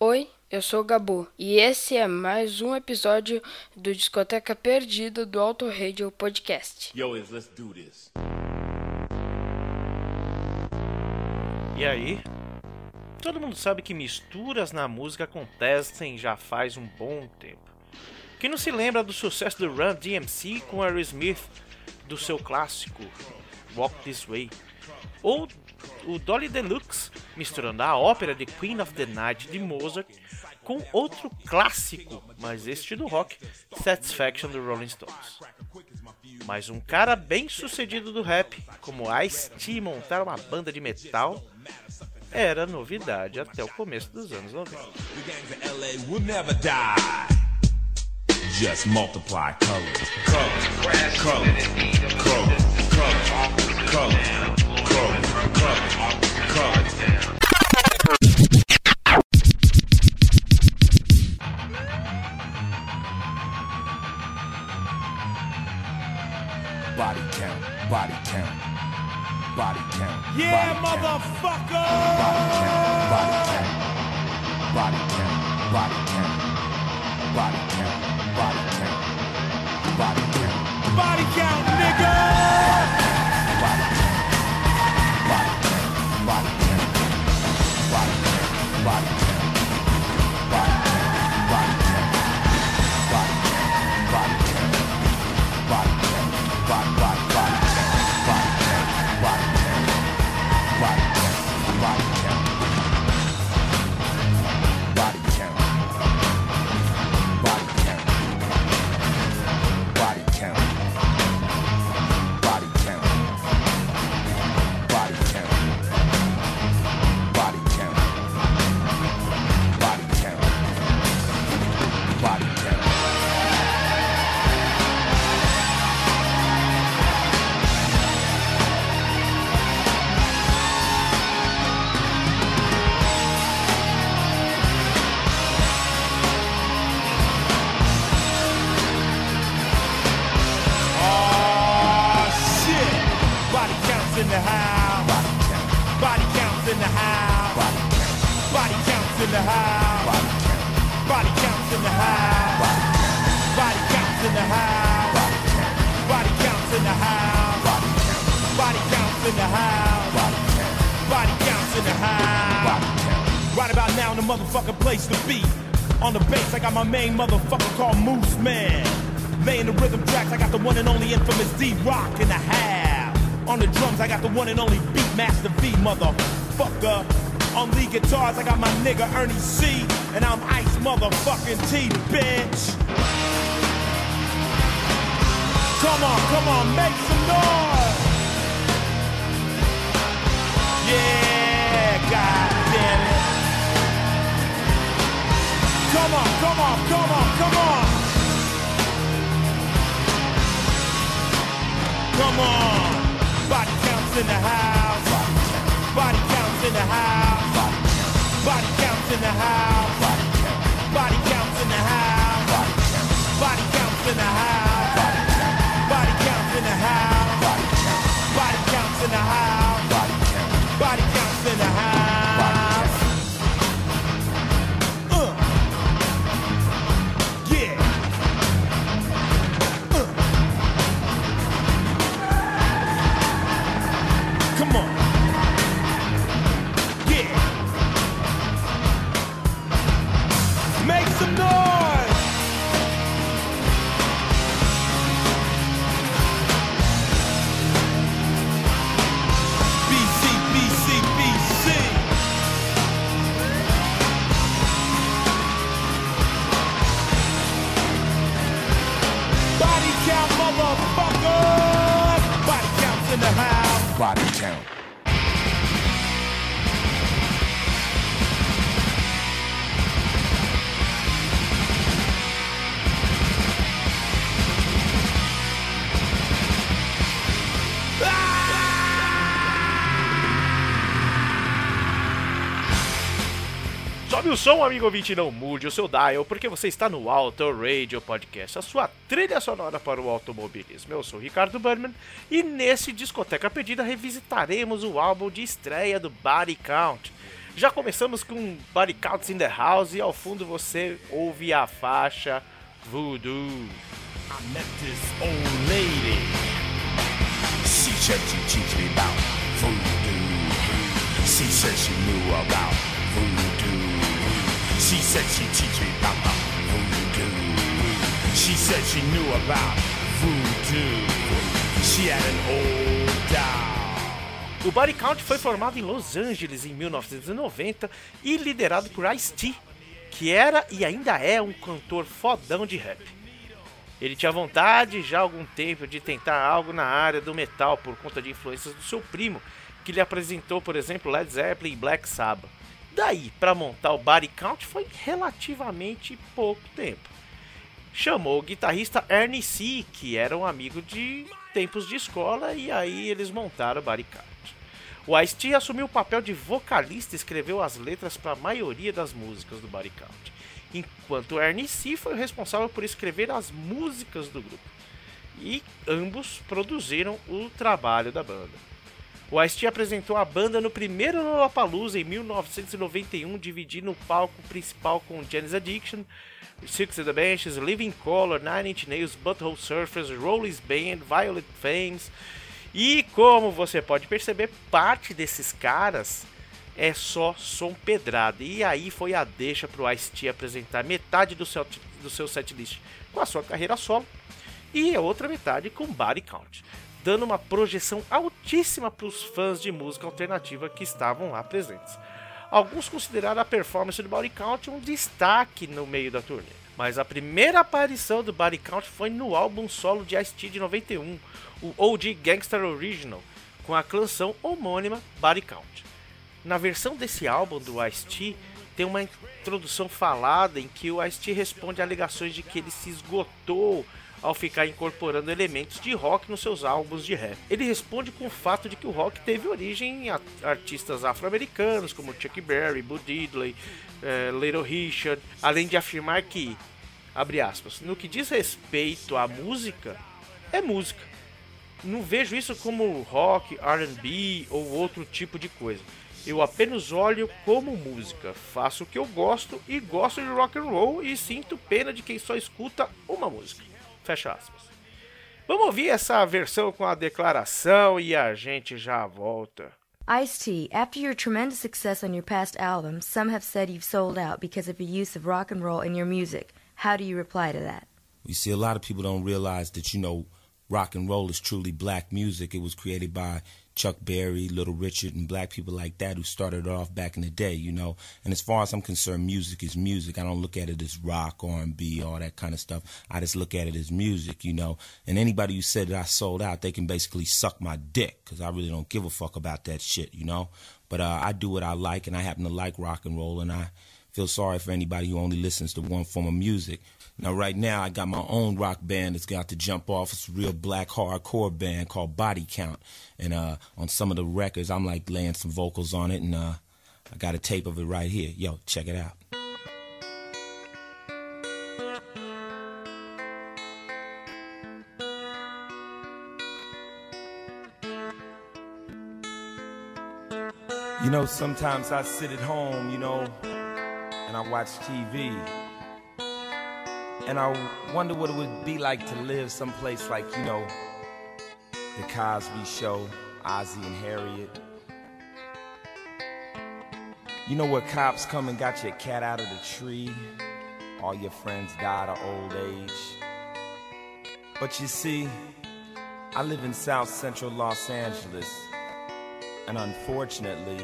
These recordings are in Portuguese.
Oi, eu sou o Gabu e esse é mais um episódio do Discoteca Perdida do Auto Radio Podcast. Yo, is let's do this. E aí? Todo mundo sabe que misturas na música acontecem já faz um bom tempo. Quem não se lembra do sucesso do Run DMC com Aerosmith, do seu clássico Walk This Way? Ou o Dolly Deluxe misturando a ópera de Queen of the Night de Mozart com outro clássico, mas este do rock, Satisfaction do Rolling Stones. Mas um cara bem sucedido do rap, como Ice-T montar uma banda de metal, era novidade até o começo dos anos 90. The gangs of LA will never die. Just multiply colors. Colors. Colors. Colors. Colors. Colors. Colors. Body count, body count, body count. Yeah, body count, motherfucker! Body count, body count, body count, body count, body count, body count, body count, Body count, nigga! Motherfucker called Moose Man. Laying the rhythm tracks, I got the one and only infamous D Rock in the half. On the drums, I got the one and only Beatmaster V, motherfucker. On lead guitars, I got my nigga Ernie C. And I'm Ice motherfucking T, bitch. Come on, come on, make some noise. Yeah, god Come on, come on, come on, come on. Come on. Body counts in the house. Body counts in the house. Body counts in the house. Body counts in the house. Body counts in the house. Sobe o som, amigo ouvinte, não mude o seu dial, porque você está no Auto Radio Podcast, a sua trilha sonora para o automobilismo. Eu sou Ricardo Burman e nesse Discoteca Perdida revisitaremos o álbum de estreia do Body Count, Já começamos com Body Counts in the House e ao fundo você ouve a faixa Voodoo. I met this old lady. She said she teach me about voodoo. She said she knew about voodoo. She said teach me about voodoo. She said she knew about voodoo. She had an old doll. O Body Count foi formado em Los Angeles em 1990 e liderado por Ice-T, que era e ainda é um cantor fodão de rap. Ele tinha vontade já há algum tempo de tentar algo na área do metal por conta de influências do seu primo, que lhe apresentou, por exemplo, Led Zeppelin e Black Sabbath. Daí, para montar o Body Count foi relativamente pouco tempo. Chamou o guitarrista Ernie C, que era um amigo de tempos de escola, e aí eles montaram o Body Count. O Ice-T assumiu o papel de vocalista e escreveu as letras para a maioria das músicas do Body Count, enquanto Ernie C foi o responsável por escrever as músicas do grupo. E ambos produziram o trabalho da banda. O Ice-T apresentou a banda no primeiro Lollapalooza em 1991, dividindo o palco principal com Janis Addiction, Six and the Benches, Living Color, Nine Inch Nails, Butthole Surfers, Rollies Band, Violet Flames. E como você pode perceber, parte desses caras é só som pedrada. E aí foi a deixa pro Ice-T apresentar metade do seu, do seu setlist com a sua carreira solo e a outra metade com Body Count, dando uma projeção altíssima para os fãs de música alternativa que estavam lá presentes. Alguns consideraram a performance do Body Count um destaque no meio da turnê. Mas a primeira aparição do Body Count foi no álbum solo de Ice-T de 91, o OG Gangster Original, com a canção homônima Body Count. Na versão desse álbum do Ice-T, tem uma introdução falada em que o Ice-T responde a alegações de que ele se esgotou ao ficar incorporando elementos de rock nos seus álbuns de rap. Ele responde com o fato de que o rock teve origem em artistas afro-americanos como Chuck Berry, Boo Diddley, eh, Little Richard, além de afirmar que, abre aspas, no que diz respeito à música, é música. Não vejo isso como rock, R&B ou outro tipo de coisa. Eu apenas olho como música, faço o que eu gosto e gosto de rock and roll e sinto pena de quem só escuta uma música. Fecha aspas. Vamos ouvir essa versão com a declaração e a gente já volta. Ice T, after your tremendous success on your past albums, some have said you've sold out because of your use of rock and roll in your music. How do you reply to that? You see, a lot of people don't realize that, you know, rock and roll is truly black music. It was created by Chuck Berry, Little Richard, and black people like that who started off back in the day, you know. And as far as I'm concerned, music is music. I don't look at it as rock, R&B, all that kind of stuff. I just look at it as music, you know. And anybody who said that I sold out, they can basically suck my dick because I really don't give a fuck about that shit, you know. But uh, I do what I like, and I happen to like rock and roll, and I feel sorry for anybody who only listens to one form of music. Now, right now, I got my own rock band that's got to jump off. It's a real black hardcore band called Body Count. And uh, on some of the records, I'm like laying some vocals on it, and uh, I got a tape of it right here. Yo, check it out. You know, sometimes I sit at home, you know, and I watch TV. And I wonder what it would be like to live someplace like, you know, The Cosby Show, Ozzy and Harriet. You know where cops come and got your cat out of the tree? All your friends died of old age. But you see, I live in South Central Los Angeles. And unfortunately,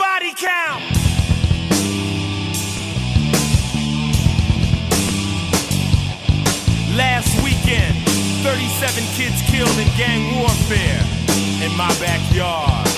body count. Last weekend, 37 kids killed in gang warfare in my backyard.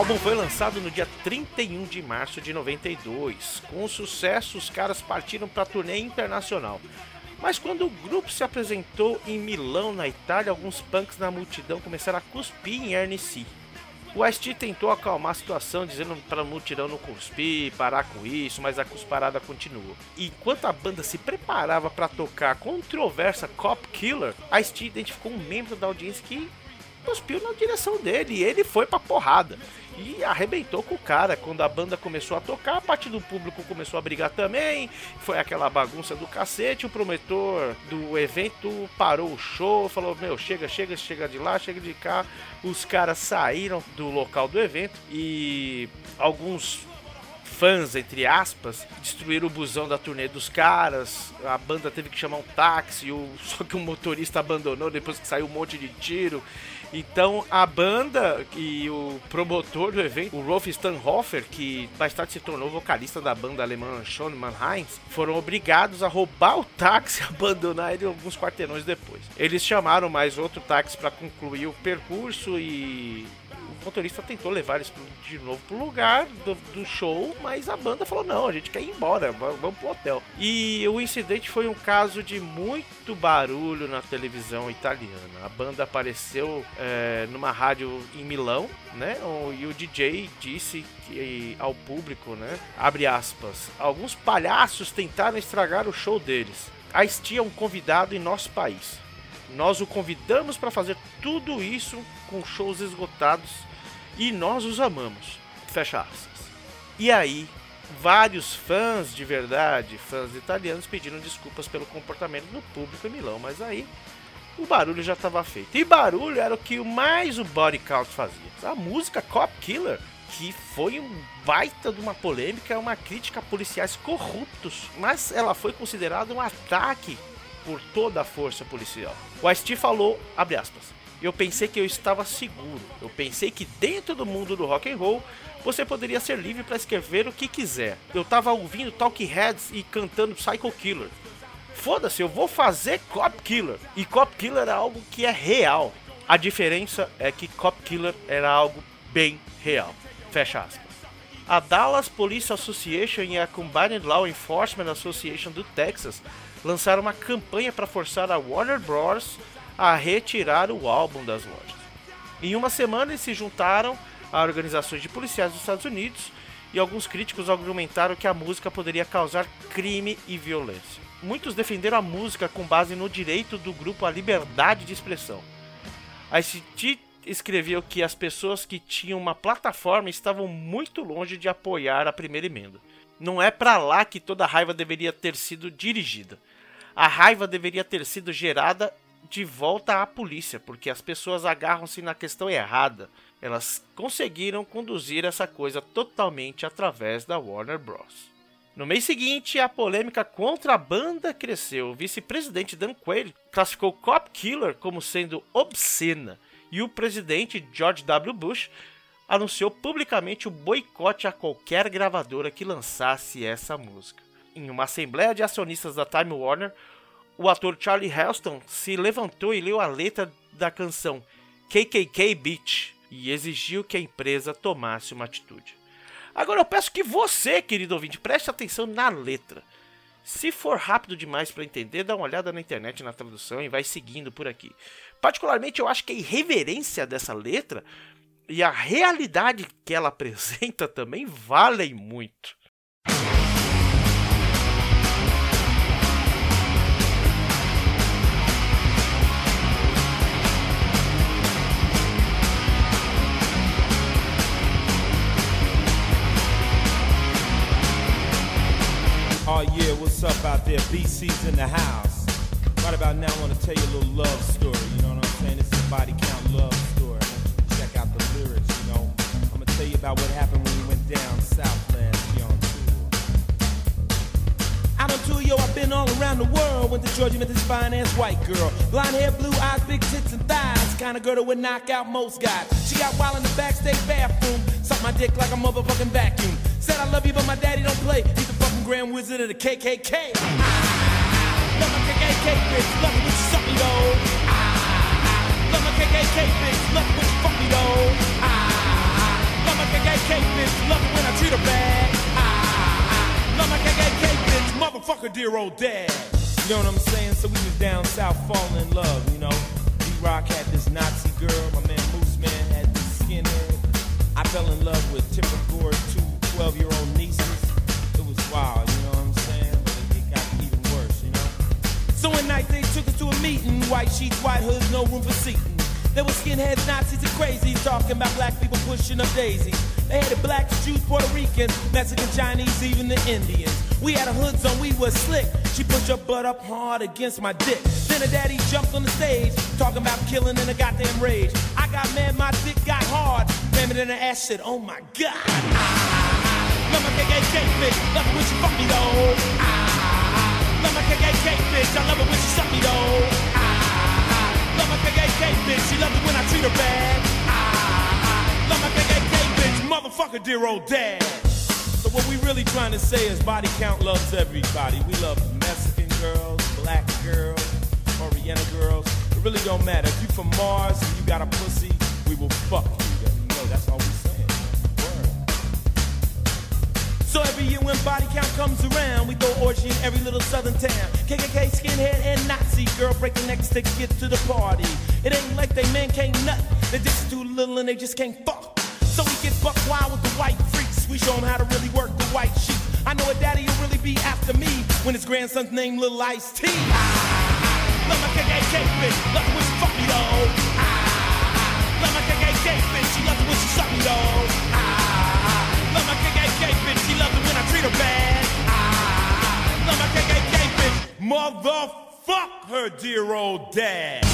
Álbum foi lançado no dia 31 de março de 92. Com sucesso, os caras partiram para turnê internacional. Mas quando o grupo se apresentou em Milão, na Itália, alguns punks na multidão começaram a cuspir em Ernie C. O Ice-T tentou acalmar a situação, dizendo para a multidão não cuspir, parar com isso, mas a cusparada continuou. E enquanto a banda se preparava para tocar a controversa Cop Killer, Ice-T identificou um membro da audiência que cuspiu na direção dele e ele foi pra porrada. E arrebentou com o cara. Quando a banda começou a tocar, a parte do público começou a brigar também. Foi aquela bagunça do cacete. O promotor do evento parou o show, falou: Meu, chega, chega, chega de lá, chega de cá. Os caras saíram do local do evento e alguns fãs, entre aspas, destruíram o busão da turnê dos caras. A banda teve que chamar um táxi, o... só que o motorista abandonou depois que saiu um monte de tiro. Então a banda e o promotor do evento, o Rolf Stanhofer, que mais tarde se tornou vocalista da banda alemã Schon Mannheim, foram obrigados a roubar o táxi e abandonar ele alguns quarteirões depois. Eles chamaram mais outro táxi para concluir o percurso e o motorista tentou levar eles de novo pro lugar do, do show, mas a banda falou: não, a gente quer ir embora, va- vamos pro hotel. E o incidente foi um caso de muito barulho na televisão italiana. A banda apareceu é, numa rádio em Milão, né? E o DJ disse que, ao público, né? Abre aspas. Alguns palhaços tentaram estragar o show deles. A Ice-T é um convidado em nosso país. Nós o convidamos para fazer tudo isso com shows esgotados e nós os amamos. Fecha aspas. E aí, vários fãs de verdade, fãs italianos, pediram desculpas pelo comportamento do público em Milão, mas aí o barulho já estava feito. E barulho era o que mais o Body Count fazia. A música Cop Killer, que foi um baita de uma polêmica, uma crítica a policiais corruptos, mas ela foi considerada um ataque por toda a força policial. O Ice-T falou, abre aspas, eu pensei que eu estava seguro. Eu pensei que dentro do mundo do rock and roll você poderia ser livre para escrever o que quiser. Eu tava ouvindo Talking Heads e cantando Psycho Killer. Foda-se, eu vou fazer Cop Killer. E Cop Killer é algo que é real. A diferença é que Cop Killer era algo bem real. Fecha aspas. A Dallas Police Association e a Combined Law Enforcement Association do Texas lançaram uma campanha para forçar a Warner Bros. A retirar o álbum das lojas. Em uma semana eles se juntaram a organizações de policiais dos Estados Unidos e alguns críticos argumentaram que a música poderia causar crime e violência. Muitos defenderam a música com base no direito do grupo à liberdade de expressão. A ICT escreveu que as pessoas que tinham uma plataforma estavam muito longe de apoiar a primeira emenda. Não é para lá que toda a raiva deveria ter sido dirigida. A raiva deveria ter sido gerada de volta à polícia, porque as pessoas agarram-se na questão errada. Elas conseguiram conduzir essa coisa totalmente através da Warner Bros. No mês seguinte, a polêmica contra a banda cresceu. O vice-presidente Dan Quayle classificou Cop Killer como sendo obscena e o presidente George W. Bush anunciou publicamente o boicote a qualquer gravadora que lançasse essa música. Em uma assembleia de acionistas da Time Warner, o ator Charlie Heston se levantou e leu a letra da canção KKK Beach e exigiu que a empresa tomasse uma atitude. Agora eu peço que você, querido ouvinte, preste atenção na letra. Se for rápido demais para entender, dá uma olhada na internet na tradução e vai seguindo por aqui. Particularmente, eu acho que a irreverência dessa letra e a realidade que ela apresenta também valem muito. Oh yeah, what's up out there? BC's in the house. Right about now, I want to tell you a little love story. You know what I'm saying? It's a body count love story. Check out the lyrics. You know, I'm gonna tell you about what happened when we went down south last year on tour. Out on tour, yo, I've been all around the world. Went to Georgia, met this fine ass white girl. Blonde hair, blue eyes, big tits and thighs. Kind of girl that would knock out most guys. She got wild in the backstage bathroom. Sucked my dick like a motherfucking vacuum. Said I love you, but my daddy don't play. He's grand wizard of the KKK. Love my KKK bitch. Love it when you suck me though. Love my KKK bitch. Love it when you fuck me though. Love my KKK bitch. Love it when I treat her bad. Love my KKK bitch. Motherfucker, dear old dad. You know what I'm saying? So we was down south falling in love, you know. D-Rock had this Nazi girl. My man Moose Man had this skinhead. I fell in love with Tipper Gore's two 12 year old nieces. You know what I'm saying? But it, got even worse, you know? So one night they took us to a meeting. White sheets, white hoods, no room for seating. There were skinheads, Nazis, and crazies talking about black people pushing up daisies. They had the blacks, Jews, Puerto Ricans, Mexican, Chinese, even the Indians. We had a hoods on, we was slick. She pushed her butt up hard against my dick. Then her daddy jumped on the stage, talking about killing in a goddamn rage. I got mad, my dick got hard. It in her ass, said, oh my god. KKK bitch, love it when she fuck me though. Ah, KKK bitch, I love it when she suck me though. Ah, KKK bitch, she love it when I treat her bad. Ah, KKK bitch, motherfucker, dear old dad. So what we really trying to say is body count loves everybody. We love Mexican girls, black girls, Oriental girls. It really don't matter. If you from Mars and you got a pussy, we will fuck you. You know, that's all we saying. So every year when body count comes around, we throw orgy in every little southern town. KKK, skinhead, and Nazi girl break the necks to get to the party. It ain't like they men can't nut. They just too little and they just can't fuck. So we get buck wild with the white freaks. We show them how to really work the white sheep. I know a daddy will really be after me when his grandson's named Little Ice T. Ah, love my KKK bitch, love it when she fuck me though. Ah, love my KKK bitch, she love it when she suck me though. Treat her bad. Ah, love my KKK bitch, motherfuck her dear old dad.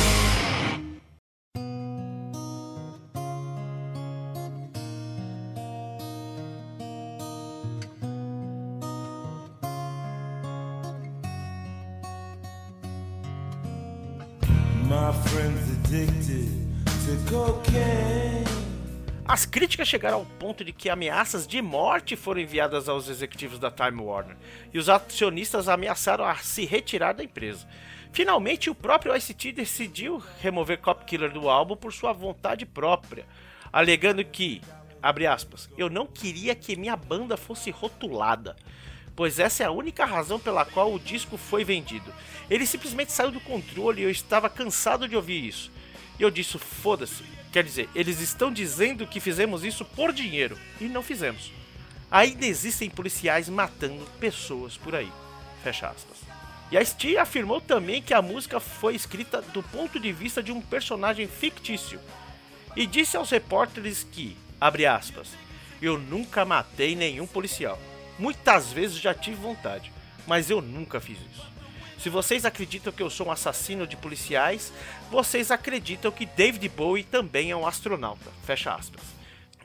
My friend's addicted to cocaine. As críticas chegaram ao ponto de que ameaças de morte foram enviadas aos executivos da Time Warner e os acionistas ameaçaram a se retirar da empresa. Finalmente, o próprio ICT decidiu remover Cop Killer do álbum por sua vontade própria, alegando que, abre aspas, eu não queria que minha banda fosse rotulada, pois essa é a única razão pela qual o disco foi vendido. Ele simplesmente saiu do controle e eu estava cansado de ouvir isso. E eu disse: foda-se. Quer dizer, eles estão dizendo que fizemos isso por dinheiro e não fizemos. Ainda existem policiais matando pessoas por aí. Fecha aspas. E a Steve afirmou também que a música foi escrita do ponto de vista de um personagem fictício e disse aos repórteres que, abre aspas, eu nunca matei nenhum policial. Muitas vezes já tive vontade, mas eu nunca fiz isso. Se vocês acreditam que eu sou um assassino de policiais, vocês acreditam que David Bowie também é um astronauta. Fecha aspas.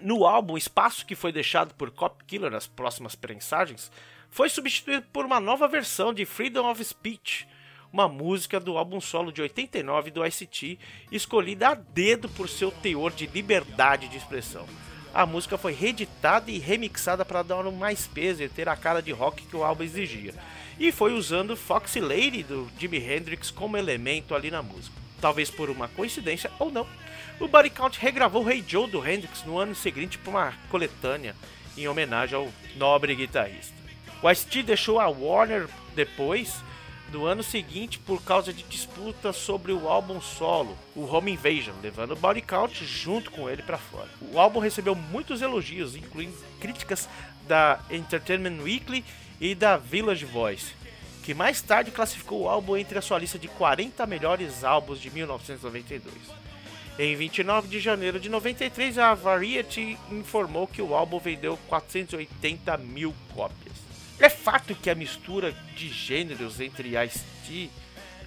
No álbum, espaço que foi deixado por Cop Killer nas próximas prensagens foi substituído por uma nova versão de Freedom of Speech, uma música do álbum solo de 89 do ICT, escolhida a dedo por seu teor de liberdade de expressão. A música foi reeditada e remixada para dar mais peso e ter a cara de rock que o álbum exigia e foi usando Foxy Lady do Jimi Hendrix como elemento ali na música. Talvez por uma coincidência ou não. O Body Count regravou Hey Joe do Hendrix no ano seguinte para uma coletânea em homenagem ao nobre guitarrista. O Ice-T deixou a Warner depois do ano seguinte por causa de disputas sobre o álbum solo, o Home Invasion, levando o Body Count junto com ele para fora. O álbum recebeu muitos elogios, incluindo críticas da Entertainment Weekly e da Village Voice, que mais tarde classificou o álbum entre a sua lista de 40 melhores álbuns de 1992. Em 29 de janeiro de 93, a Variety informou que o álbum vendeu 480 mil cópias. É fato que a mistura de gêneros entre Ice-T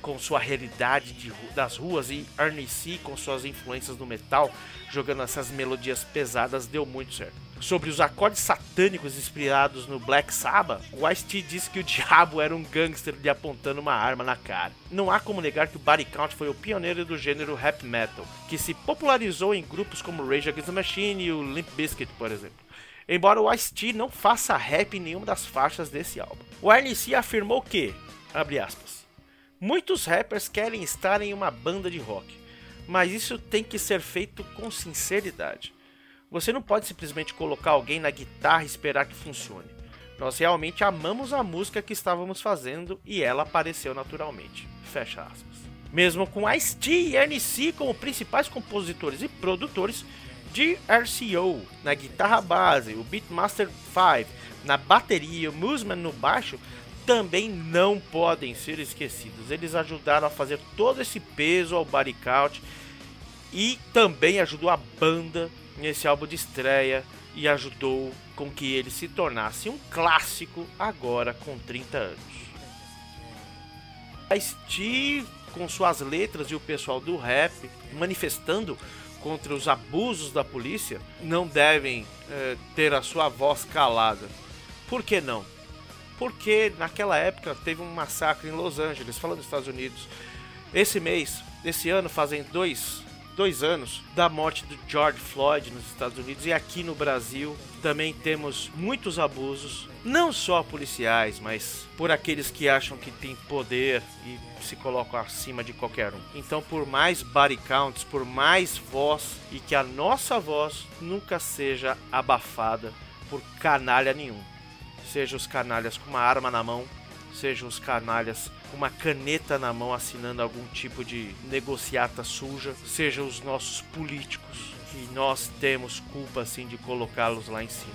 com sua realidade de, das ruas e Ernie C com suas influências do metal, jogando essas melodias pesadas, deu muito certo sobre os acordes satânicos inspirados no Black Sabbath, o Ice-T disse que o diabo era um gangster lhe apontando uma arma na cara. Não há como negar que o Body Count foi o pioneiro do gênero rap metal, que se popularizou em grupos como Rage Against the Machine e o Limp Bizkit, por exemplo. Embora o Ice-T não faça rap em nenhuma das faixas desse álbum. O RNC afirmou que, abre aspas, muitos rappers querem estar em uma banda de rock, mas isso tem que ser feito com sinceridade. Você não pode simplesmente colocar alguém na guitarra e esperar que funcione. Nós realmente amamos a música que estávamos fazendo e ela apareceu naturalmente. Fecha aspas. Mesmo com Ice-T e Ernie como principais compositores e produtores de RCO na guitarra base, o Beatmaster 5 na bateria e o Musman no baixo, também não podem ser esquecidos. Eles ajudaram a fazer todo esse peso ao body count e também ajudou a banda nesse álbum de estreia e ajudou com que ele se tornasse um clássico agora com 30 anos. A Steve, com suas letras e o pessoal do rap manifestando contra os abusos da polícia, não devem é, ter a sua voz calada. Por que não? Porque naquela época teve um massacre em Los Angeles, falando dos Estados Unidos. Esse mês, esse ano, fazem dois dois anos da morte do George Floyd nos Estados Unidos e aqui no Brasil também temos muitos abusos, não só policiais, mas por aqueles que acham que têm poder e se colocam acima de qualquer um. Então, por mais body counts, por mais voz e que a nossa voz nunca seja abafada por canalha nenhum. Seja os canalhas com uma arma na mão, sejam os canalhas uma caneta na mão assinando algum tipo de negociata suja, sejam os nossos políticos, que nós temos culpa assim de colocá-los lá em cima.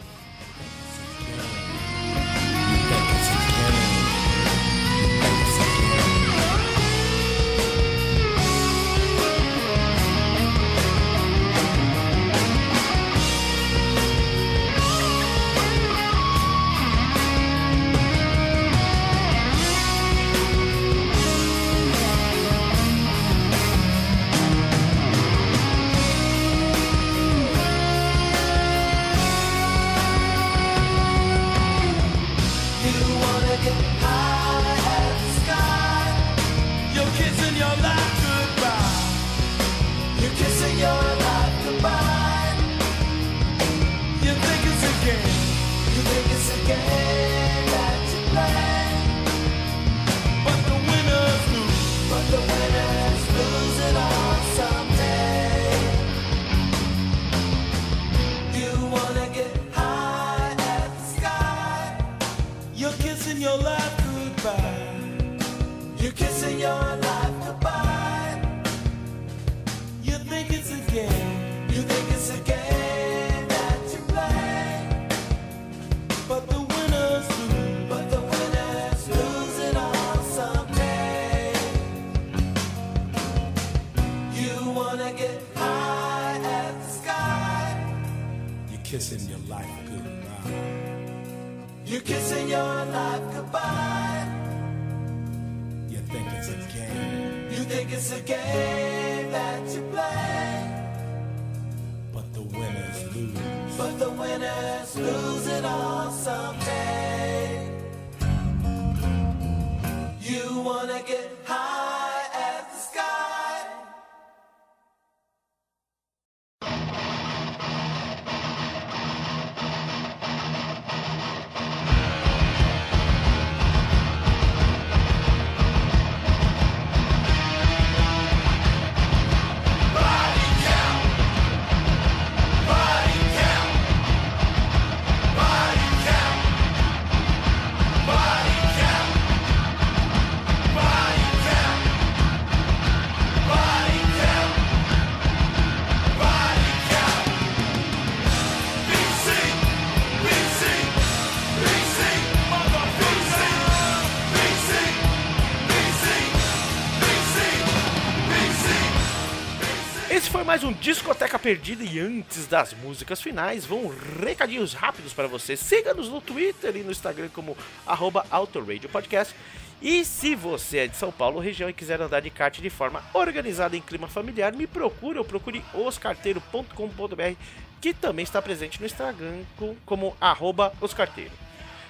Discoteca Perdida e antes das músicas finais, vão recadinhos rápidos para você. Siga-nos no Twitter e no Instagram como arroba Autoradio Podcast. E se você é de São Paulo, região e quiser andar de kart de forma organizada em clima familiar, me procure ou procure oscarteiro.com.br, que também está presente no Instagram com- como arroba oscarteiro.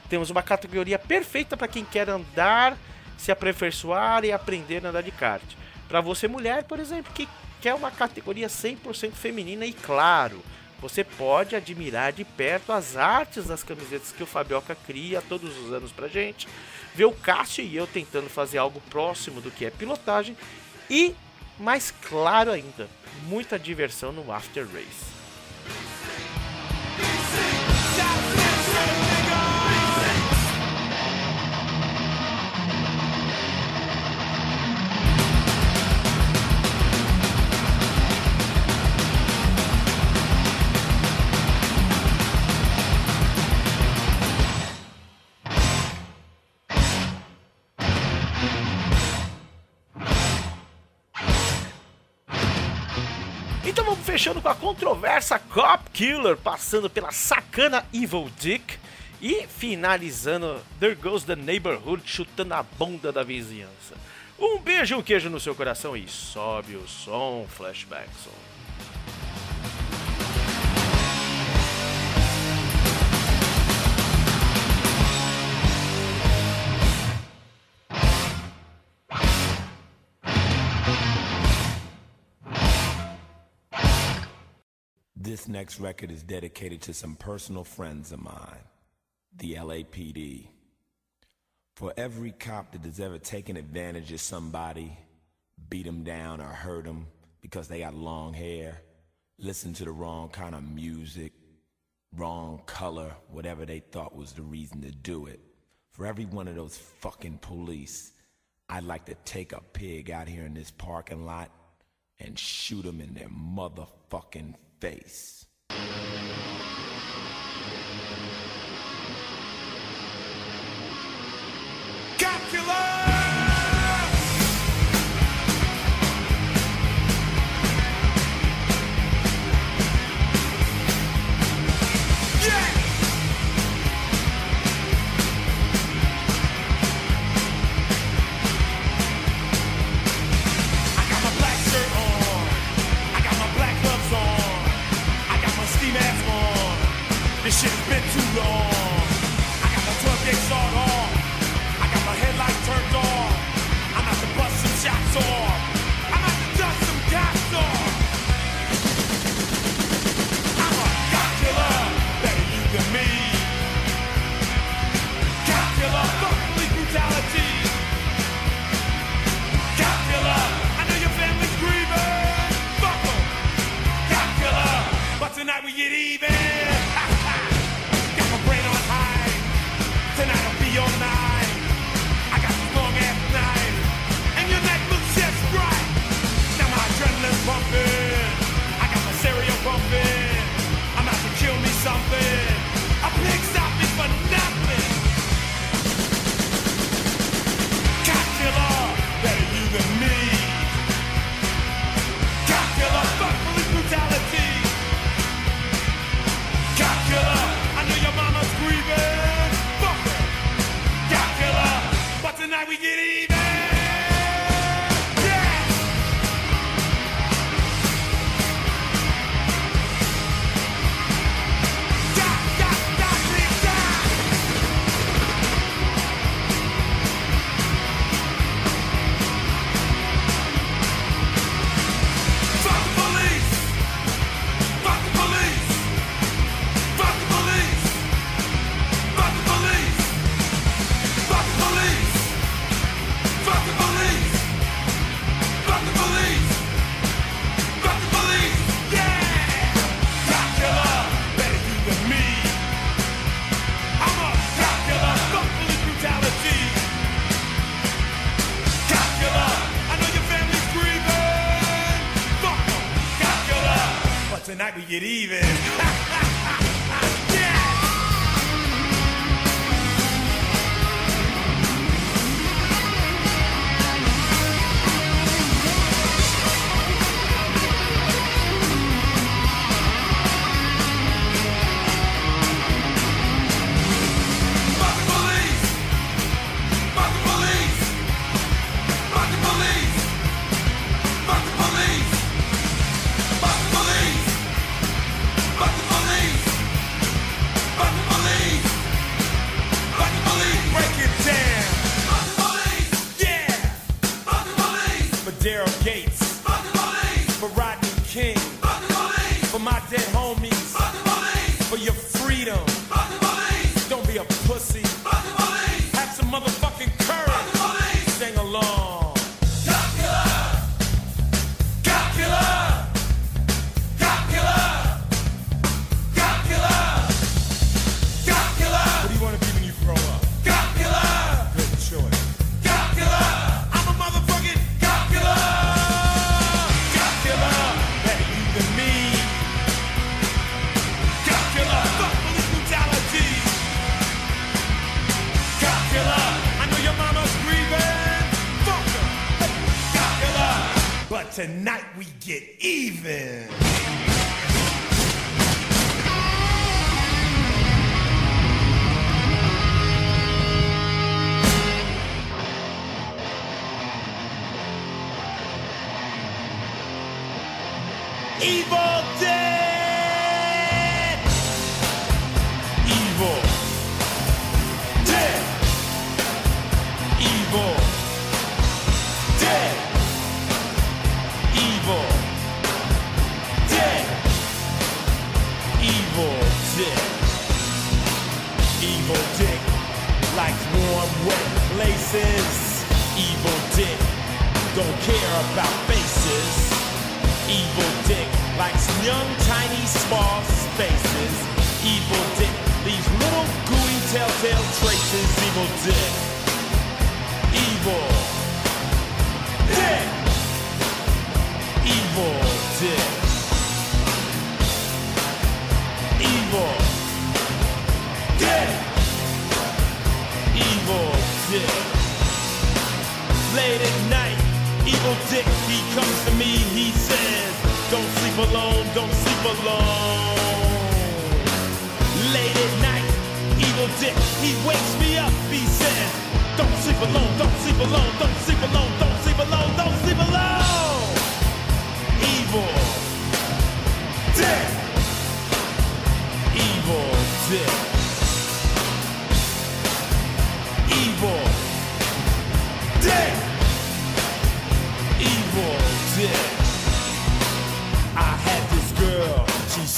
Temos uma categoria perfeita para quem quer andar, se aperfeiçoar e aprender a andar de kart. Para você mulher, por exemplo, que quer uma categoria 100% feminina e claro, você pode admirar de perto as artes das camisetas que o Fabioca cria todos os anos pra gente, ver o Cássio e eu tentando fazer algo próximo do que é pilotagem e, mais claro ainda, muita diversão no After Race. Fechando com a controversa Cop Killer, passando pela sacana Evil Dick e finalizando There Goes the Neighborhood, chutando a bunda da vizinhança. Um beijo e um queijo no seu coração e sobe o som, Flashback. This next record is dedicated to some personal friends of mine, the LAPD. For every cop that has ever taken advantage of somebody, beat them down or hurt them because they got long hair, listened to the wrong kind of music, wrong color, whatever they thought was the reason to do it. For every one of those fucking police, I'd like to take a pig out here in this parking lot and shoot them in their motherfucking face. I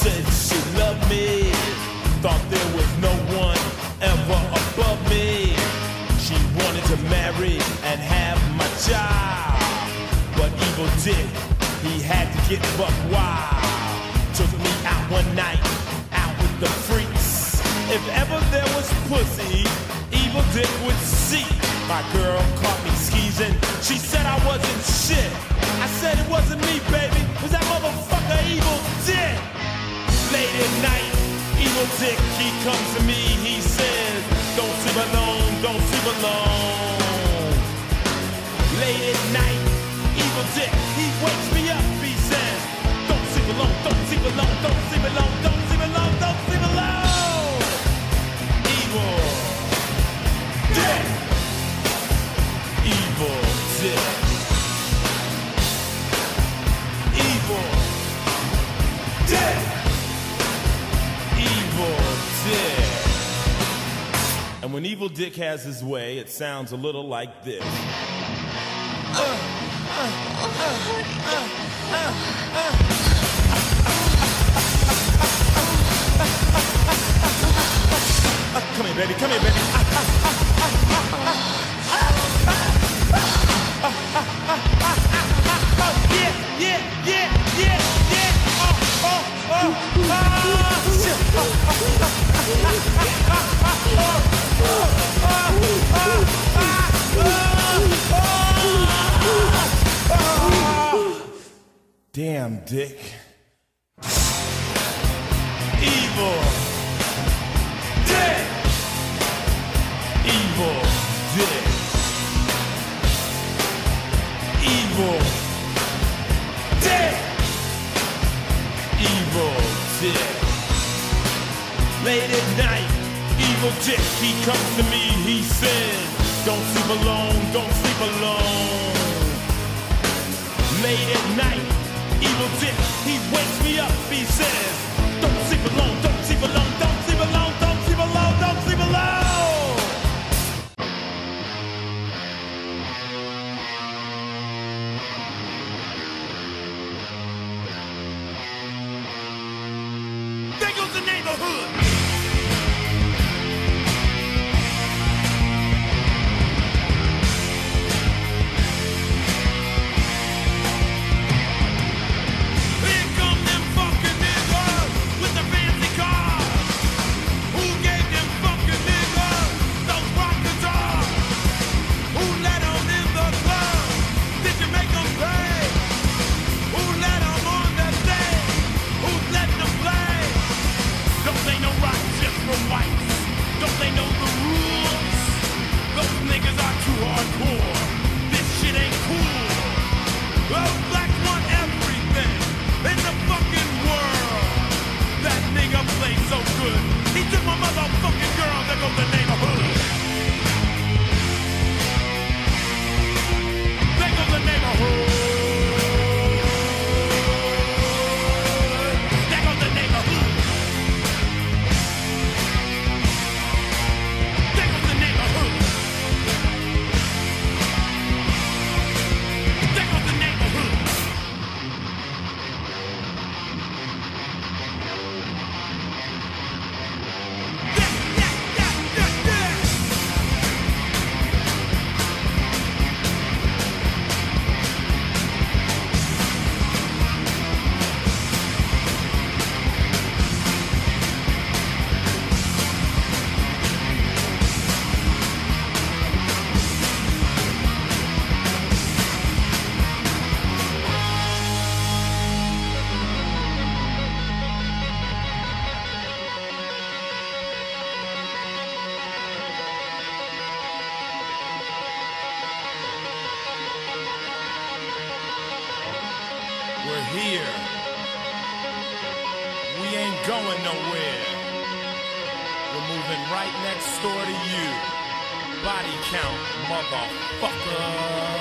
said she loved me. Thought there was no one ever above me. She wanted to marry and have my child. But evil dick, he had to get buck wild. Took me out one night, out with the freaks. If ever there was pussy, evil dick would see. My girl caught me skeezing. She said I wasn't shit. I said it wasn't me, baby. Was that motherfucker evil dick. Late at night, evil dick, he comes to me. He says, Don't sleep alone, don't sleep alone. Late at night, evil dick, he wakes me up. He says, Don't sleep alone, don't sleep alone, don't sleep alone, don't sleep alone, don't sleep alone. Evil dick. Evil dick. And when evil dick has his way, it sounds a little like this. Come here, baby. Come here, baby. Yeah, yeah, yeah, yeah, yeah. Oh, oh, oh, ah, Damn, Dick. Evil. Dick. Evil. Dick. Evil. Dick. Evil. Dick. Late at night, evil dick, he comes to me. motherfucker.